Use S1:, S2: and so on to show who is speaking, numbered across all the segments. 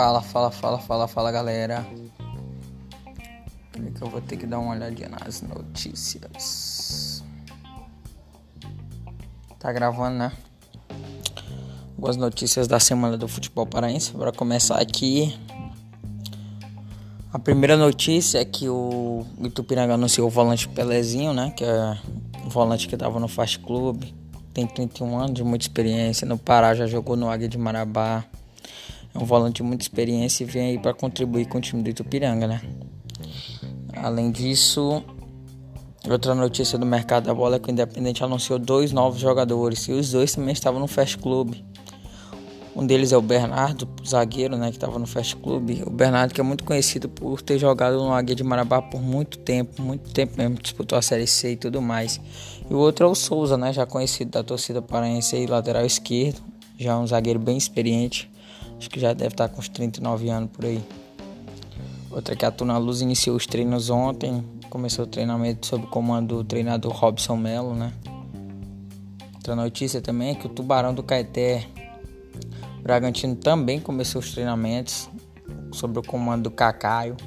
S1: Fala, fala, fala, fala, fala galera. Peraí que eu vou ter que dar uma olhadinha nas notícias. Tá gravando, né? Algumas notícias da semana do futebol paraense. Para começar aqui. A primeira notícia é que o Itupiranga anunciou o volante Pelezinho, né? Que é o volante que tava no Fast Club. Tem 31 anos de muita experiência. No Pará já jogou no Águia de Marabá. É um volante de muita experiência e vem aí para contribuir com o time do Itupiranga, né? Além disso, outra notícia do mercado da bola é que o Independente anunciou dois novos jogadores e os dois também estavam no Fast Club. Um deles é o Bernardo, zagueiro, né, que estava no Fast Club. O Bernardo que é muito conhecido por ter jogado no Águia de Marabá por muito tempo, muito tempo mesmo, disputou a Série C e tudo mais. E o outro é o Souza, né, já conhecido da torcida paraense lateral esquerdo, já um zagueiro bem experiente. Acho que já deve estar com uns 39 anos por aí. Outra que a Tuna Luz iniciou os treinos ontem. Começou o treinamento sob o comando do treinador Robson Melo, né? Outra notícia também é que o Tubarão do Caeté Bragantino também começou os treinamentos sob o comando do Cacaio.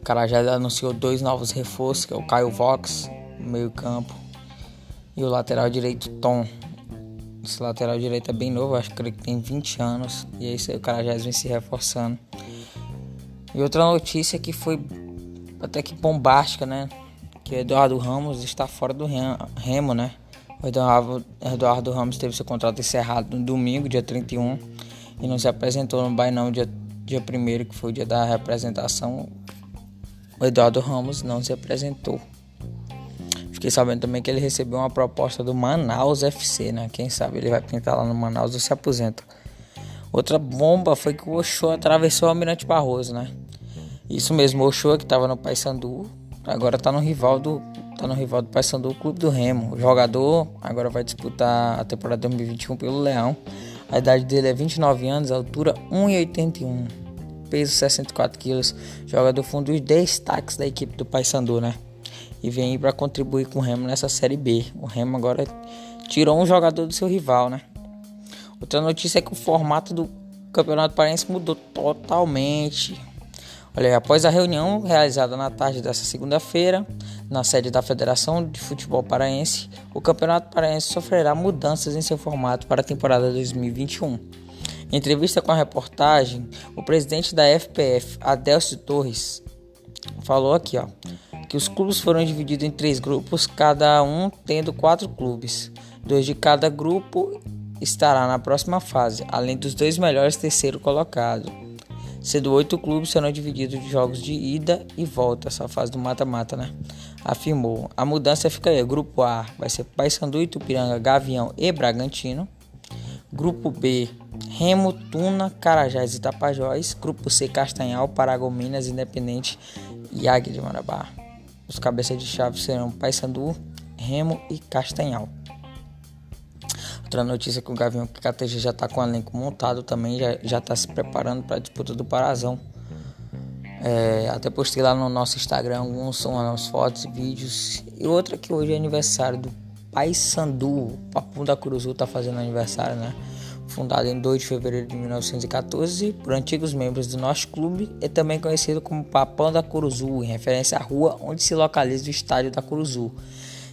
S1: O cara já anunciou dois novos reforços, que é o Caio Vox, meio campo, e o lateral direito Tom. Esse lateral direito é bem novo, acho que ele tem 20 anos. E aí o cara já vem se reforçando. E outra notícia que foi até que bombástica, né? Que Eduardo Ramos está fora do Remo, né? O Eduardo, Eduardo Ramos teve seu contrato encerrado no domingo, dia 31, e não se apresentou no Bainão dia, dia 1 que foi o dia da representação. O Eduardo Ramos não se apresentou. Fiquei sabendo também que ele recebeu uma proposta do Manaus FC, né? Quem sabe ele vai pintar lá no Manaus ou se aposenta. Outra bomba foi que o Ochoa atravessou o Almirante Barroso, né? Isso mesmo, o Ochoa que estava no Paysandu, agora está no rival do tá no rival do Paysandu, o Clube do Remo. O jogador agora vai disputar a temporada 2021 pelo Leão. A idade dele é 29 anos, altura 1,81, peso 64 quilos. Jogador foi um dos destaques da equipe do Paysandu, né? E vem para contribuir com o Remo nessa Série B. O Remo agora tirou um jogador do seu rival, né? Outra notícia é que o formato do Campeonato Paraense mudou totalmente. Olha, após a reunião realizada na tarde dessa segunda-feira, na sede da Federação de Futebol Paraense, o Campeonato Paraense sofrerá mudanças em seu formato para a temporada 2021. Em entrevista com a reportagem, o presidente da FPF, Adelcio Torres, falou aqui, ó que os clubes foram divididos em três grupos, cada um tendo quatro clubes. Dois de cada grupo estará na próxima fase, além dos dois melhores terceiro colocados. Sendo oito clubes serão divididos de jogos de ida e volta, essa fase do mata-mata, né? Afirmou. A mudança fica aí. Grupo A vai ser Paysandu, Itupiranga, Gavião e Bragantino. Grupo B, Remo, Tuna, Carajás e Tapajós. Grupo C, Castanhal, Paragominas, Independente e Águia de Marabá. Os cabeças de chave serão Paysandu, Remo e Castanhal. Outra notícia é que o Gavião KTG já está com o elenco montado também, já está se preparando para a disputa do Parazão. É, até postei lá no nosso Instagram alguns são as fotos e vídeos. E outra que hoje é aniversário do Paysandu, o Papo da Curuzu está fazendo aniversário, né? Fundado em 2 de fevereiro de 1914 por antigos membros do nosso clube e também conhecido como Papão da Curuzu, em referência à rua onde se localiza o estádio da Curuzu.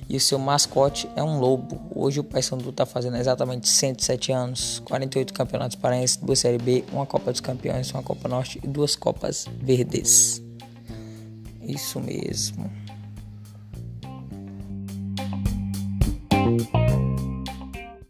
S1: E o seu mascote é um lobo. Hoje o Paysandu está fazendo exatamente 107 anos, 48 campeonatos paraenses, duas Série B, uma Copa dos Campeões, uma Copa Norte e duas Copas Verdes. Isso mesmo.